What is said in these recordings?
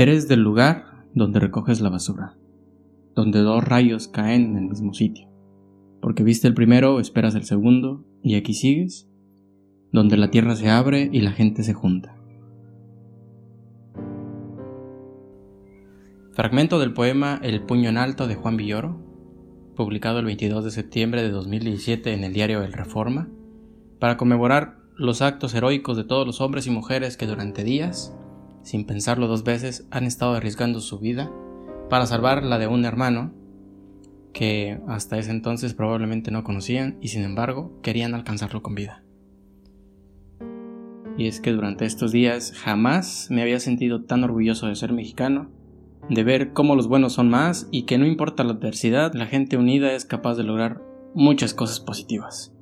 Eres del lugar donde recoges la basura, donde dos rayos caen en el mismo sitio, porque viste el primero, esperas el segundo, y aquí sigues, donde la tierra se abre y la gente se junta. Fragmento del poema El puño en alto de Juan Villoro, publicado el 22 de septiembre de 2017 en el diario El Reforma, para conmemorar los actos heroicos de todos los hombres y mujeres que durante días sin pensarlo dos veces, han estado arriesgando su vida para salvar la de un hermano que hasta ese entonces probablemente no conocían y sin embargo querían alcanzarlo con vida. Y es que durante estos días jamás me había sentido tan orgulloso de ser mexicano, de ver cómo los buenos son más y que no importa la adversidad, la gente unida es capaz de lograr muchas cosas positivas.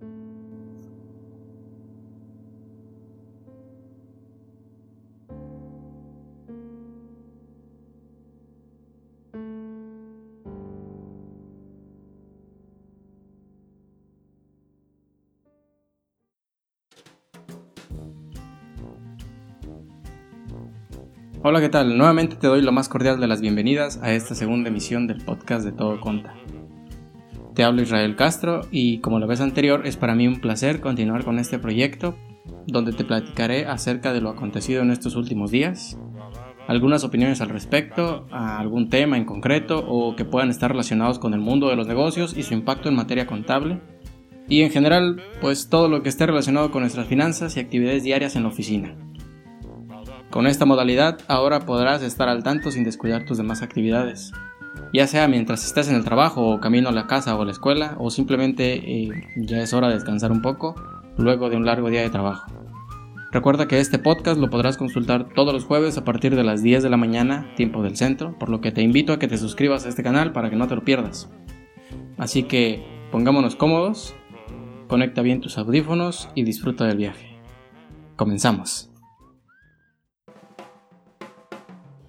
Hola, ¿qué tal? Nuevamente te doy lo más cordial de las bienvenidas a esta segunda emisión del podcast de Todo Conta. Te hablo Israel Castro y como la vez anterior es para mí un placer continuar con este proyecto donde te platicaré acerca de lo acontecido en estos últimos días, algunas opiniones al respecto, a algún tema en concreto o que puedan estar relacionados con el mundo de los negocios y su impacto en materia contable, y en general pues todo lo que esté relacionado con nuestras finanzas y actividades diarias en la oficina. Con esta modalidad ahora podrás estar al tanto sin descuidar tus demás actividades, ya sea mientras estés en el trabajo o camino a la casa o a la escuela o simplemente eh, ya es hora de descansar un poco luego de un largo día de trabajo. Recuerda que este podcast lo podrás consultar todos los jueves a partir de las 10 de la mañana, tiempo del centro, por lo que te invito a que te suscribas a este canal para que no te lo pierdas. Así que pongámonos cómodos, conecta bien tus audífonos y disfruta del viaje. Comenzamos.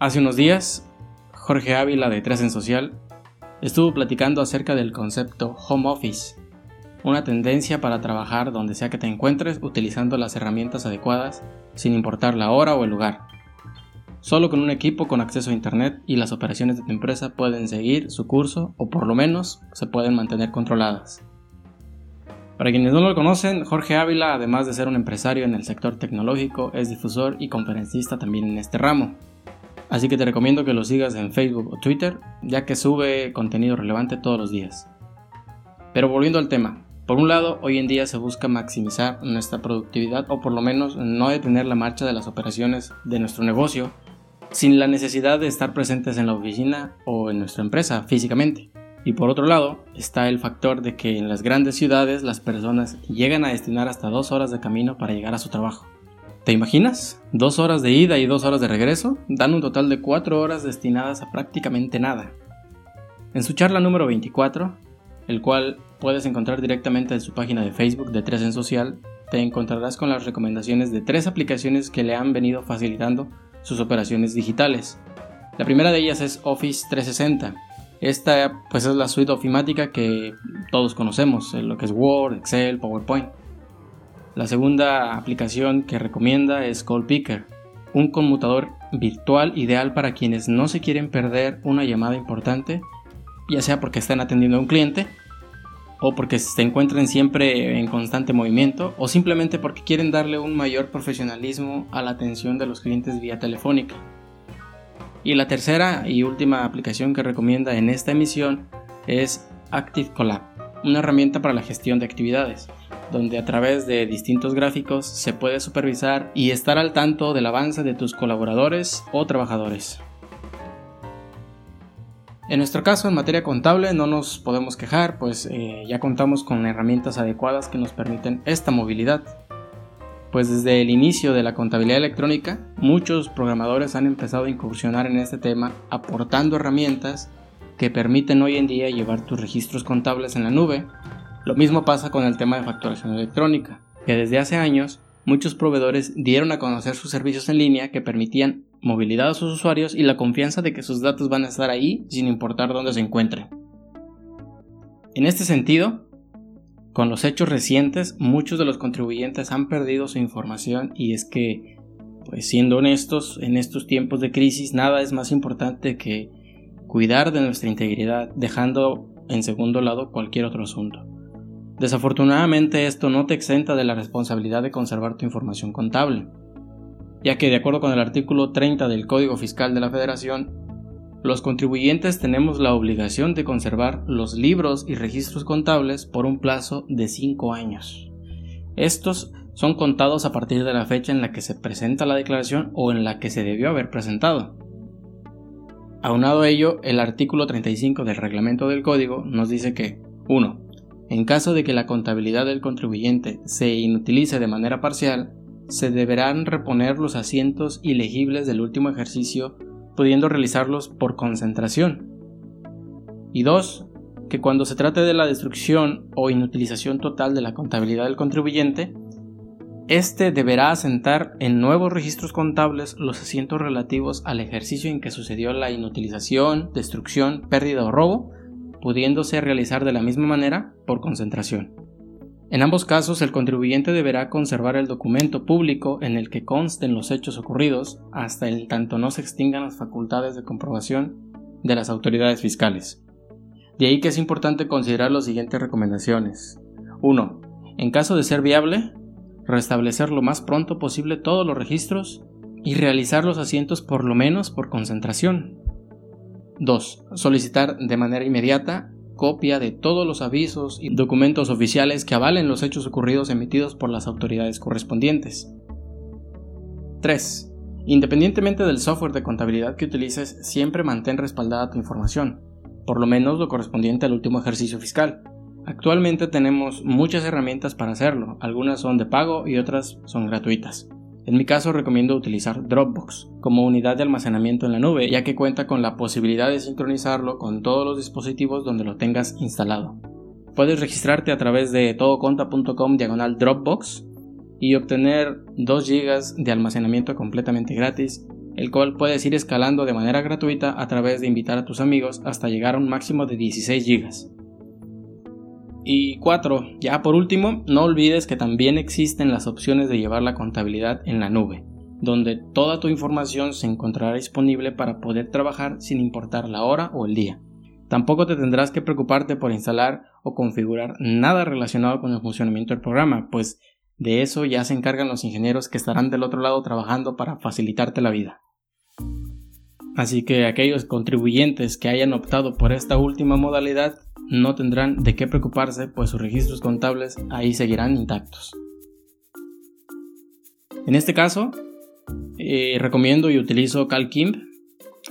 Hace unos días, Jorge Ávila de Tres en Social estuvo platicando acerca del concepto home office, una tendencia para trabajar donde sea que te encuentres utilizando las herramientas adecuadas sin importar la hora o el lugar. Solo con un equipo con acceso a Internet y las operaciones de tu empresa pueden seguir su curso o por lo menos se pueden mantener controladas. Para quienes no lo conocen, Jorge Ávila, además de ser un empresario en el sector tecnológico, es difusor y conferencista también en este ramo. Así que te recomiendo que lo sigas en Facebook o Twitter, ya que sube contenido relevante todos los días. Pero volviendo al tema, por un lado, hoy en día se busca maximizar nuestra productividad o por lo menos no detener la marcha de las operaciones de nuestro negocio sin la necesidad de estar presentes en la oficina o en nuestra empresa físicamente. Y por otro lado, está el factor de que en las grandes ciudades las personas llegan a destinar hasta dos horas de camino para llegar a su trabajo. ¿Te imaginas? Dos horas de ida y dos horas de regreso dan un total de cuatro horas destinadas a prácticamente nada. En su charla número 24, el cual puedes encontrar directamente en su página de Facebook de Tres en Social, te encontrarás con las recomendaciones de tres aplicaciones que le han venido facilitando sus operaciones digitales. La primera de ellas es Office 360. Esta pues es la suite ofimática que todos conocemos, lo que es Word, Excel, PowerPoint. La segunda aplicación que recomienda es Call Picker, un conmutador virtual ideal para quienes no se quieren perder una llamada importante, ya sea porque están atendiendo a un cliente o porque se encuentren siempre en constante movimiento o simplemente porque quieren darle un mayor profesionalismo a la atención de los clientes vía telefónica. Y la tercera y última aplicación que recomienda en esta emisión es Active Collab, una herramienta para la gestión de actividades donde a través de distintos gráficos se puede supervisar y estar al tanto del avance de tus colaboradores o trabajadores. En nuestro caso, en materia contable, no nos podemos quejar, pues eh, ya contamos con herramientas adecuadas que nos permiten esta movilidad. Pues desde el inicio de la contabilidad electrónica, muchos programadores han empezado a incursionar en este tema aportando herramientas que permiten hoy en día llevar tus registros contables en la nube lo mismo pasa con el tema de facturación electrónica, que desde hace años muchos proveedores dieron a conocer sus servicios en línea que permitían movilidad a sus usuarios y la confianza de que sus datos van a estar ahí sin importar dónde se encuentren. En este sentido, con los hechos recientes, muchos de los contribuyentes han perdido su información y es que pues siendo honestos, en estos tiempos de crisis nada es más importante que cuidar de nuestra integridad, dejando en segundo lado cualquier otro asunto. Desafortunadamente esto no te exenta de la responsabilidad de conservar tu información contable, ya que de acuerdo con el artículo 30 del Código Fiscal de la Federación, los contribuyentes tenemos la obligación de conservar los libros y registros contables por un plazo de 5 años. Estos son contados a partir de la fecha en la que se presenta la declaración o en la que se debió haber presentado. Aunado a ello, el artículo 35 del reglamento del código nos dice que 1. En caso de que la contabilidad del contribuyente se inutilice de manera parcial, se deberán reponer los asientos ilegibles del último ejercicio, pudiendo realizarlos por concentración. Y 2. Que cuando se trate de la destrucción o inutilización total de la contabilidad del contribuyente, este deberá asentar en nuevos registros contables los asientos relativos al ejercicio en que sucedió la inutilización, destrucción, pérdida o robo, pudiéndose realizar de la misma manera por concentración. En ambos casos, el contribuyente deberá conservar el documento público en el que consten los hechos ocurridos hasta el tanto no se extingan las facultades de comprobación de las autoridades fiscales. De ahí que es importante considerar las siguientes recomendaciones. 1. En caso de ser viable, restablecer lo más pronto posible todos los registros y realizar los asientos por lo menos por concentración. 2. Solicitar de manera inmediata copia de todos los avisos y documentos oficiales que avalen los hechos ocurridos emitidos por las autoridades correspondientes. 3. Independientemente del software de contabilidad que utilices, siempre mantén respaldada tu información, por lo menos lo correspondiente al último ejercicio fiscal. Actualmente tenemos muchas herramientas para hacerlo, algunas son de pago y otras son gratuitas. En mi caso recomiendo utilizar Dropbox como unidad de almacenamiento en la nube, ya que cuenta con la posibilidad de sincronizarlo con todos los dispositivos donde lo tengas instalado. Puedes registrarte a través de todoconta.com diagonal Dropbox y obtener 2 GB de almacenamiento completamente gratis, el cual puedes ir escalando de manera gratuita a través de invitar a tus amigos hasta llegar a un máximo de 16 GB. Y cuatro, ya por último, no olvides que también existen las opciones de llevar la contabilidad en la nube, donde toda tu información se encontrará disponible para poder trabajar sin importar la hora o el día. Tampoco te tendrás que preocuparte por instalar o configurar nada relacionado con el funcionamiento del programa, pues de eso ya se encargan los ingenieros que estarán del otro lado trabajando para facilitarte la vida. Así que aquellos contribuyentes que hayan optado por esta última modalidad no tendrán de qué preocuparse, pues sus registros contables ahí seguirán intactos. En este caso, eh, recomiendo y utilizo CalCimp,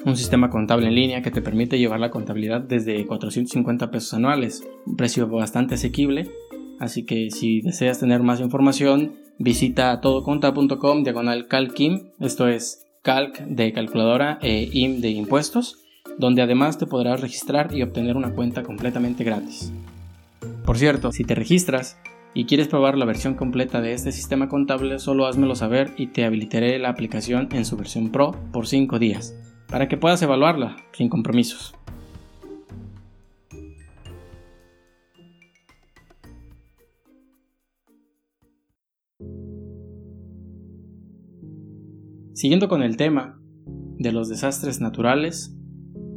un sistema contable en línea que te permite llevar la contabilidad desde 450 pesos anuales, un precio bastante asequible. Así que si deseas tener más información, visita todoconta.com diagonal CalCimp, esto es calc de calculadora e im de impuestos donde además te podrás registrar y obtener una cuenta completamente gratis. Por cierto, si te registras y quieres probar la versión completa de este sistema contable, solo házmelo saber y te habilitaré la aplicación en su versión Pro por 5 días, para que puedas evaluarla sin compromisos. Siguiendo con el tema de los desastres naturales,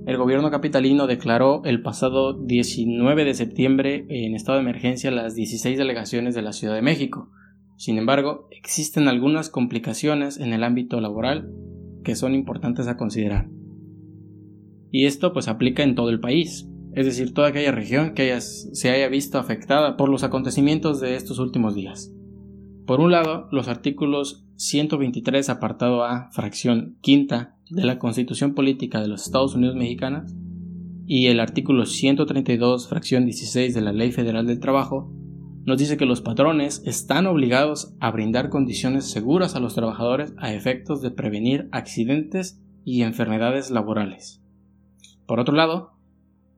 el gobierno capitalino declaró el pasado 19 de septiembre en estado de emergencia las 16 delegaciones de la Ciudad de México. Sin embargo, existen algunas complicaciones en el ámbito laboral que son importantes a considerar. Y esto pues aplica en todo el país, es decir, toda aquella región que se haya visto afectada por los acontecimientos de estos últimos días. Por un lado, los artículos 123 apartado A, fracción quinta de la Constitución Política de los Estados Unidos Mexicanos y el artículo 132, fracción 16 de la Ley Federal del Trabajo, nos dice que los patrones están obligados a brindar condiciones seguras a los trabajadores a efectos de prevenir accidentes y enfermedades laborales. Por otro lado,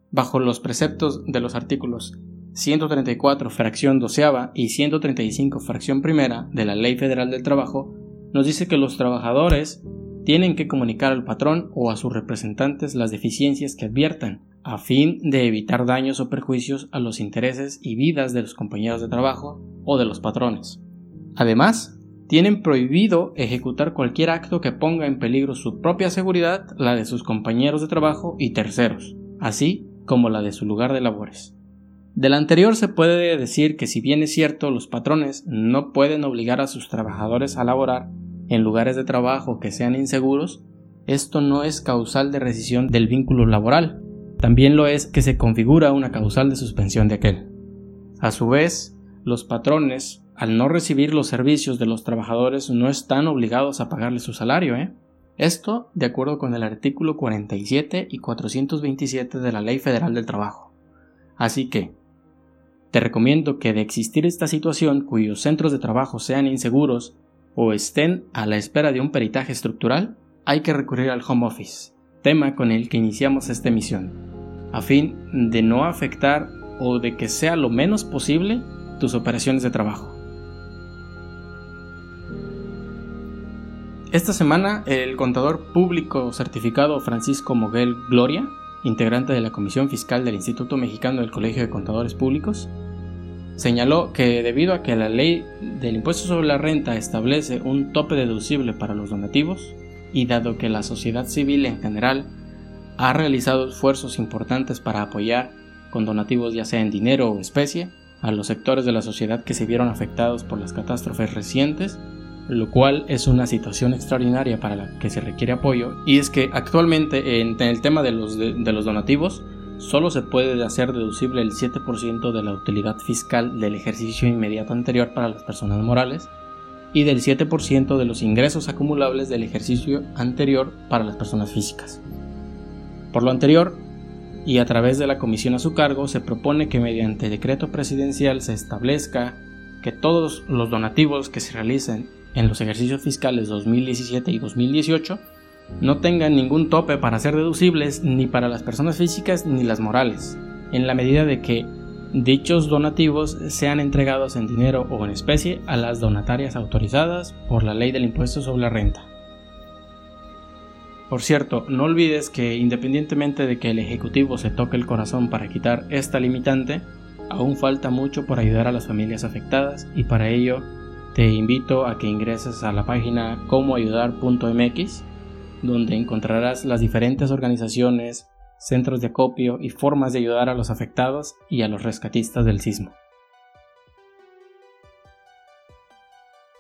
bajo los preceptos de los artículos 134, fracción doceava y 135, fracción primera de la Ley Federal del Trabajo, nos dice que los trabajadores tienen que comunicar al patrón o a sus representantes las deficiencias que adviertan, a fin de evitar daños o perjuicios a los intereses y vidas de los compañeros de trabajo o de los patrones. Además, tienen prohibido ejecutar cualquier acto que ponga en peligro su propia seguridad, la de sus compañeros de trabajo y terceros, así como la de su lugar de labores. Del anterior se puede decir que si bien es cierto los patrones no pueden obligar a sus trabajadores a laborar en lugares de trabajo que sean inseguros, esto no es causal de rescisión del vínculo laboral, también lo es que se configura una causal de suspensión de aquel. A su vez, los patrones, al no recibir los servicios de los trabajadores, no están obligados a pagarles su salario, ¿eh? Esto de acuerdo con el artículo 47 y 427 de la Ley Federal del Trabajo. Así que, te recomiendo que de existir esta situación cuyos centros de trabajo sean inseguros o estén a la espera de un peritaje estructural, hay que recurrir al home office, tema con el que iniciamos esta emisión, a fin de no afectar o de que sea lo menos posible tus operaciones de trabajo. Esta semana, el contador público certificado Francisco Moguel Gloria, integrante de la Comisión Fiscal del Instituto Mexicano del Colegio de Contadores Públicos, señaló que debido a que la ley del impuesto sobre la renta establece un tope deducible para los donativos, y dado que la sociedad civil en general ha realizado esfuerzos importantes para apoyar con donativos ya sea en dinero o especie a los sectores de la sociedad que se vieron afectados por las catástrofes recientes, lo cual es una situación extraordinaria para la que se requiere apoyo, y es que actualmente en, el tema de los, de los donativos solo se puede hacer deducible el 7% de la utilidad fiscal del ejercicio inmediato anterior para las personas morales, y del 7% de los ingresos acumulables del ejercicio anterior para las personas físicas. Por lo anterior, y a través de la comisión a su cargo, se propone que mediante decreto presidencial se establezca que todos los donativos que se realicen en los ejercicios fiscales 2017 y 2018 no tengan ningún tope para ser deducibles ni para las personas físicas ni las morales, en la medida de que dichos donativos sean entregados en dinero o en especie a las donatarias autorizadas por la ley del impuesto sobre la renta. Por cierto, no olvides que independientemente de que el Ejecutivo se toque el corazón para quitar esta limitante, aún falta mucho por ayudar a las familias afectadas y para ello te invito a que ingreses a la página comoayudar.mx donde encontrarás las diferentes organizaciones, centros de acopio y formas de ayudar a los afectados y a los rescatistas del sismo.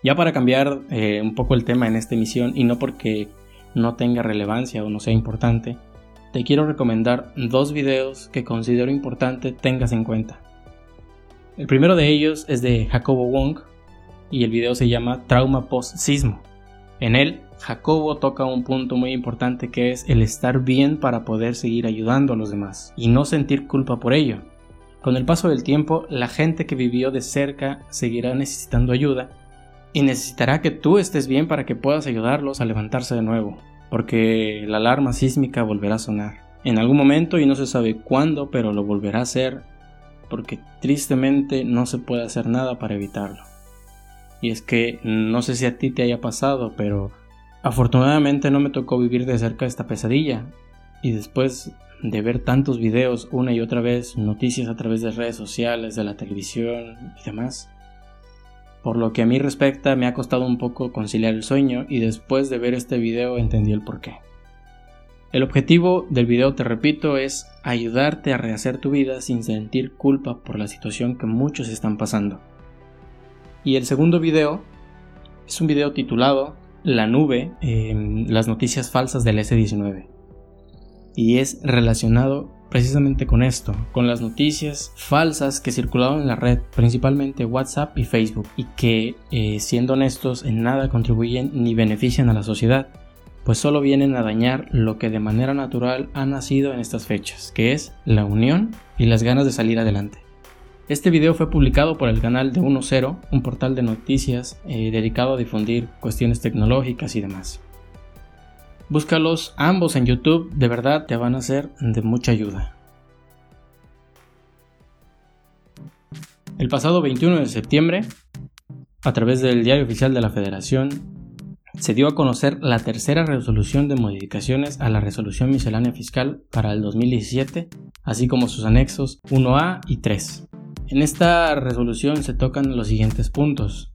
Ya para cambiar eh, un poco el tema en esta emisión y no porque no tenga relevancia o no sea importante, te quiero recomendar dos videos que considero importante tengas en cuenta. El primero de ellos es de Jacobo Wong y el video se llama Trauma Post Sismo. En él Jacobo toca un punto muy importante que es el estar bien para poder seguir ayudando a los demás y no sentir culpa por ello. Con el paso del tiempo, la gente que vivió de cerca seguirá necesitando ayuda y necesitará que tú estés bien para que puedas ayudarlos a levantarse de nuevo, porque la alarma sísmica volverá a sonar. En algún momento y no se sabe cuándo, pero lo volverá a hacer porque tristemente no se puede hacer nada para evitarlo. Y es que no sé si a ti te haya pasado, pero Afortunadamente no me tocó vivir de cerca esta pesadilla y después de ver tantos videos una y otra vez, noticias a través de redes sociales, de la televisión y demás. Por lo que a mí respecta me ha costado un poco conciliar el sueño y después de ver este video entendí el porqué. El objetivo del video, te repito, es ayudarte a rehacer tu vida sin sentir culpa por la situación que muchos están pasando. Y el segundo video es un video titulado la nube las noticias falsas del S19. Y es relacionado precisamente con esto, con las noticias falsas que circulaban en la red, principalmente WhatsApp y Facebook, y que, eh, siendo honestos, en nada contribuyen ni benefician a la sociedad, pues solo vienen a dañar lo que de manera natural ha nacido en estas fechas, que es la unión y las ganas de salir adelante. Este video fue publicado por el canal de 10, un portal de noticias eh, dedicado a difundir cuestiones tecnológicas y demás. Búscalos ambos en YouTube, de verdad te van a ser de mucha ayuda. El pasado 21 de septiembre, a través del Diario Oficial de la Federación, se dio a conocer la tercera resolución de modificaciones a la resolución miscelánea fiscal para el 2017, así como sus anexos 1A y 3. En esta resolución se tocan los siguientes puntos.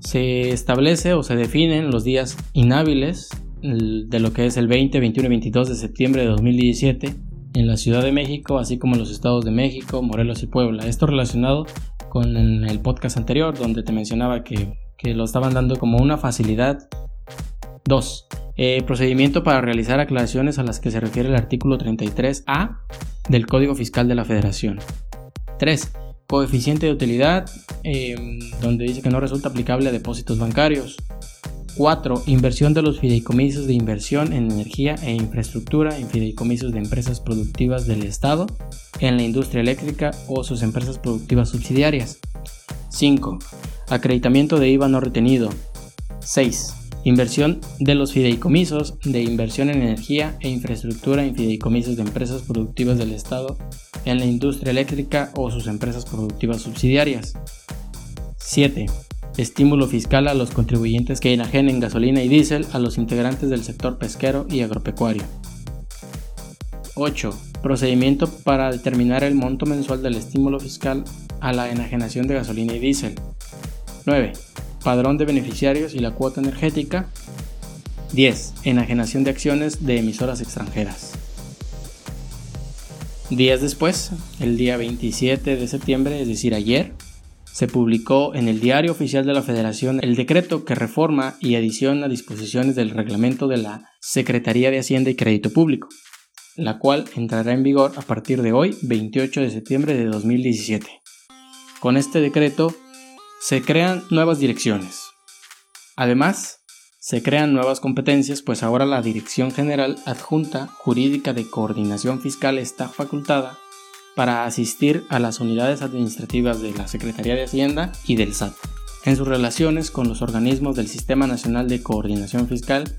Se establece o se definen los días inhábiles de lo que es el 20, 21 y 22 de septiembre de 2017 en la Ciudad de México, así como en los estados de México, Morelos y Puebla. Esto relacionado con el podcast anterior, donde te mencionaba que, que lo estaban dando como una facilidad. 2. Eh, procedimiento para realizar aclaraciones a las que se refiere el artículo 33A del Código Fiscal de la Federación. 3. Coeficiente de utilidad, em, donde dice que no resulta aplicable a depósitos bancarios. 4. Inversión de los fideicomisos de inversión en energía e infraestructura en fideicomisos de empresas productivas del Estado en la industria eléctrica o sus empresas productivas subsidiarias. 5. Acreditamiento de IVA no retenido. 6. Inversión de los fideicomisos de inversión en energía e infraestructura en fideicomisos de empresas productivas del Estado en la industria eléctrica o sus empresas productivas subsidiarias. 7. Estímulo fiscal a los contribuyentes que enajenen gasolina y diésel a los integrantes del sector pesquero y agropecuario. 8. Procedimiento para determinar el monto mensual del estímulo fiscal a la enajenación de gasolina y diésel. 9 padrón de beneficiarios y la cuota energética. 10. Enajenación de acciones de emisoras extranjeras. Días después, el día 27 de septiembre, es decir, ayer, se publicó en el Diario Oficial de la Federación el decreto que reforma y adiciona disposiciones del reglamento de la Secretaría de Hacienda y Crédito Público, la cual entrará en vigor a partir de hoy, 28 de septiembre de 2017. Con este decreto se crean nuevas direcciones. Además, se crean nuevas competencias, pues ahora la Dirección General Adjunta Jurídica de Coordinación Fiscal está facultada para asistir a las unidades administrativas de la Secretaría de Hacienda y del SAT en sus relaciones con los organismos del Sistema Nacional de Coordinación Fiscal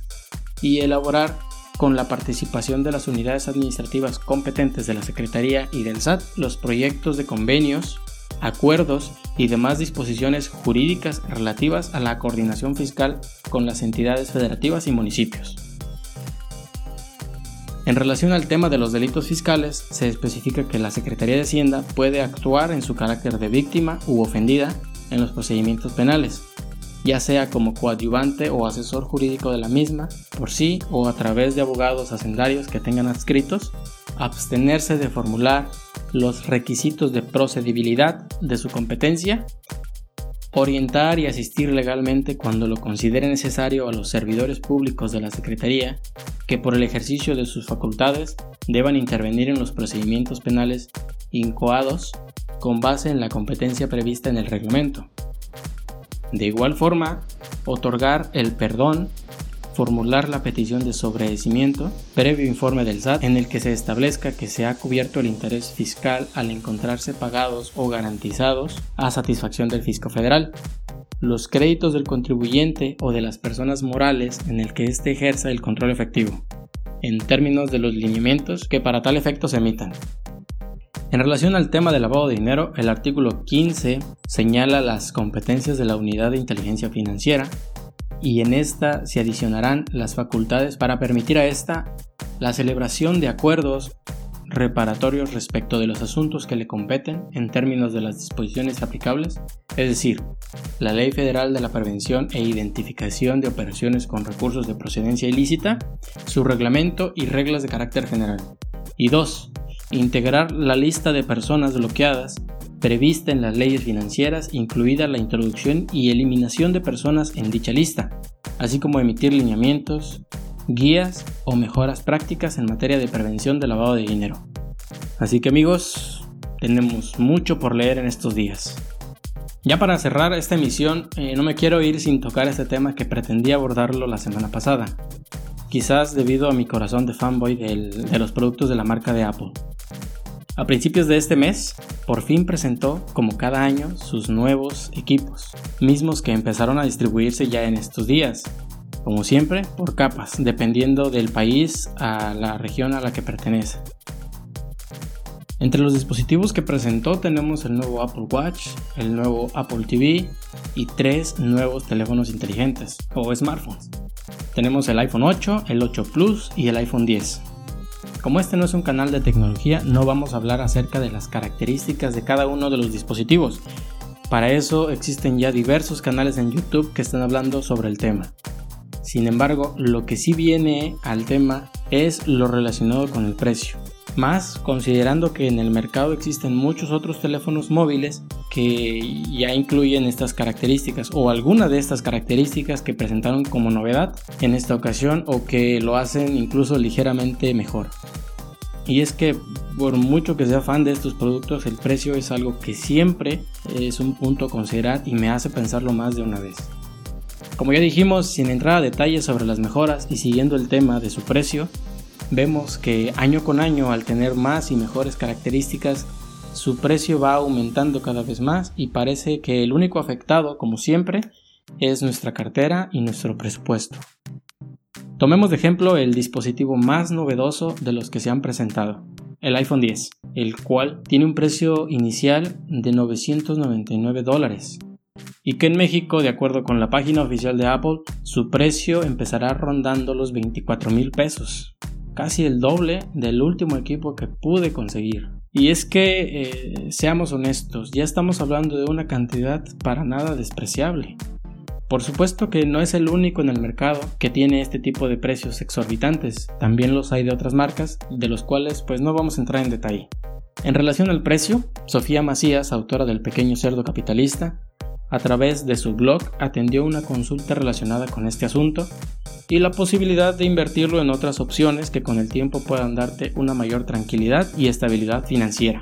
y elaborar con la participación de las unidades administrativas competentes de la Secretaría y del SAT los proyectos de convenios, acuerdos y demás disposiciones jurídicas relativas a la coordinación fiscal con las entidades federativas y municipios. En relación al tema de los delitos fiscales, se especifica que la Secretaría de Hacienda puede actuar en su carácter de víctima u ofendida en los procedimientos penales, ya sea como coadyuvante o asesor jurídico de la misma, por sí o a través de abogados hacendarios que tengan adscritos, abstenerse de formular los requisitos de procedibilidad de su competencia, orientar y asistir legalmente cuando lo considere necesario a los servidores públicos de la Secretaría que por el ejercicio de sus facultades deban intervenir en los procedimientos penales incoados con base en la competencia prevista en el reglamento. De igual forma, otorgar el perdón formular la petición de sobredecimiento previo informe del SAT en el que se establezca que se ha cubierto el interés fiscal al encontrarse pagados o garantizados a satisfacción del fisco federal. Los créditos del contribuyente o de las personas morales en el que éste ejerza el control efectivo, en términos de los lineamientos que para tal efecto se emitan. En relación al tema del lavado de dinero, el artículo 15 señala las competencias de la Unidad de Inteligencia Financiera y en esta se adicionarán las facultades para permitir a esta la celebración de acuerdos reparatorios respecto de los asuntos que le competen en términos de las disposiciones aplicables, es decir, la Ley Federal de la Prevención e Identificación de Operaciones con Recursos de Procedencia Ilícita, su reglamento y reglas de carácter general. Y 2. Integrar la lista de personas bloqueadas prevista en las leyes financieras, incluida la introducción y eliminación de personas en dicha lista, así como emitir lineamientos, guías o mejoras prácticas en materia de prevención de lavado de dinero. Así que amigos, tenemos mucho por leer en estos días. Ya para cerrar esta emisión, eh, no me quiero ir sin tocar este tema que pretendía abordarlo la semana pasada, quizás debido a mi corazón de fanboy de los productos de la marca de Apple. A principios de este mes, por fin presentó, como cada año, sus nuevos equipos, mismos que empezaron a distribuirse ya en estos días, como siempre, por capas, dependiendo del país a la región a la que pertenece. Entre los dispositivos que presentó tenemos el nuevo Apple Watch, el nuevo Apple TV y tres nuevos teléfonos inteligentes o smartphones. Tenemos el iPhone 8, el 8 Plus y el iPhone 10. Como este no es un canal de tecnología, no vamos a hablar acerca de las características de cada uno de los dispositivos, Para eso existen ya diversos canales en YouTube que están hablando sobre el tema. Sin embargo, lo que sí viene al tema es lo relacionado con el precio. Más considerando que en el mercado existen muchos otros teléfonos móviles que ya incluyen estas características o alguna de estas características que presentaron como novedad en esta ocasión o que lo hacen incluso ligeramente mejor. Y es que por mucho que sea fan de estos productos, el precio es algo que siempre es un punto a considerar y me hace pensarlo más de una vez. Como ya dijimos, sin entrar a detalles sobre las mejoras y siguiendo el tema de su precio, vemos que año con año al tener más y mejores características, su precio va aumentando cada vez más y parece que el único afectado, como siempre, es nuestra cartera y nuestro presupuesto. Tomemos de ejemplo el dispositivo más novedoso de los que se han presentado, el iPhone 10, el cual tiene un precio inicial de 999 dólares y que en México, de acuerdo con la página oficial de Apple, su precio empezará rondando los 24 mil pesos, casi el doble del último equipo que pude conseguir. Y es que, eh, seamos honestos, ya estamos hablando de una cantidad para nada despreciable. Por supuesto que no es el único en el mercado que tiene este tipo de precios exorbitantes, también los hay de otras marcas, de los cuales pues no vamos a entrar en detalle. En relación al precio, Sofía Macías, autora del Pequeño Cerdo Capitalista, a través de su blog atendió una consulta relacionada con este asunto y la posibilidad de invertirlo en otras opciones que con el tiempo puedan darte una mayor tranquilidad y estabilidad financiera.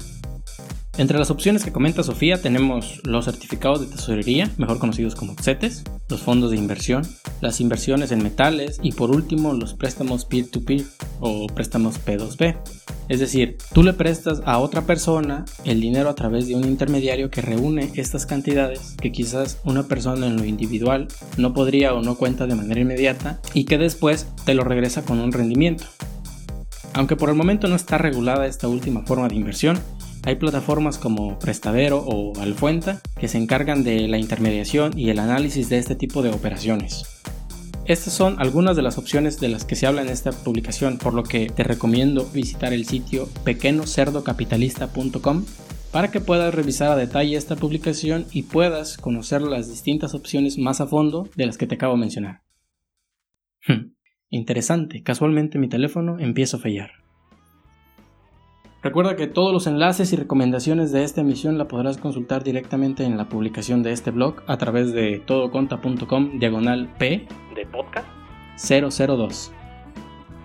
Entre las opciones que comenta Sofía tenemos los certificados de tesorería, mejor conocidos como CETES, los fondos de inversión, las inversiones en metales y por último los préstamos peer-to-peer -peer, o préstamos P2P. Es decir, tú le prestas a otra persona el dinero a través de un intermediario que reúne estas cantidades que quizás una persona en lo individual no podría o no cuenta de manera inmediata y que después te lo regresa con un rendimiento. Aunque por el momento no está regulada esta última forma de inversión, hay plataformas como Prestadero o Alfuenta que se encargan de la intermediación y el análisis de este tipo de operaciones. Estas son algunas de las opciones de las que se habla en esta publicación, por lo que te recomiendo visitar el sitio pequeñocerdocapitalista.com para que puedas revisar a detalle esta publicación y puedas conocer las distintas opciones más a fondo de las que te acabo de mencionar. Hmm, interesante, casualmente mi teléfono empieza a fallar. Recuerda que todos los enlaces y recomendaciones de esta emisión la podrás consultar directamente en la publicación de este blog a través de todoconta.com diagonal P de podcast 002.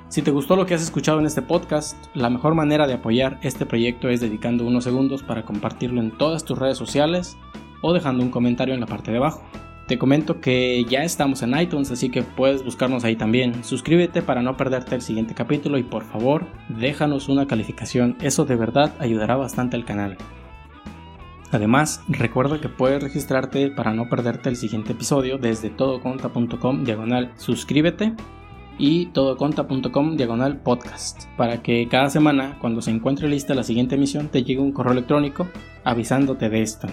Si te gustó lo que has escuchado en este podcast, la mejor manera de apoyar este proyecto es dedicando unos segundos para compartirlo en todas tus redes sociales o dejando un comentario en la parte de abajo. Te comento que ya estamos en iTunes, así que puedes buscarnos ahí también. Suscríbete para no perderte el siguiente capítulo y por favor déjanos una calificación, eso de verdad ayudará bastante al canal. Además, recuerda que puedes registrarte para no perderte el siguiente episodio desde todoconta.com diagonal suscríbete y todoconta.com diagonal podcast para que cada semana cuando se encuentre lista la siguiente emisión te llegue un correo electrónico avisándote de esto.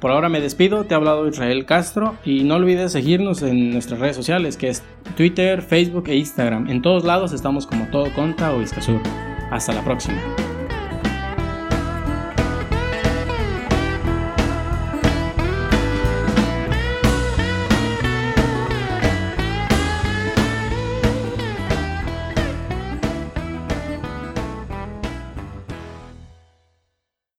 Por ahora me despido, te ha hablado Israel Castro y no olvides seguirnos en nuestras redes sociales que es Twitter, Facebook e Instagram. En todos lados estamos como Todo Conta o Iscasur. Hasta la próxima.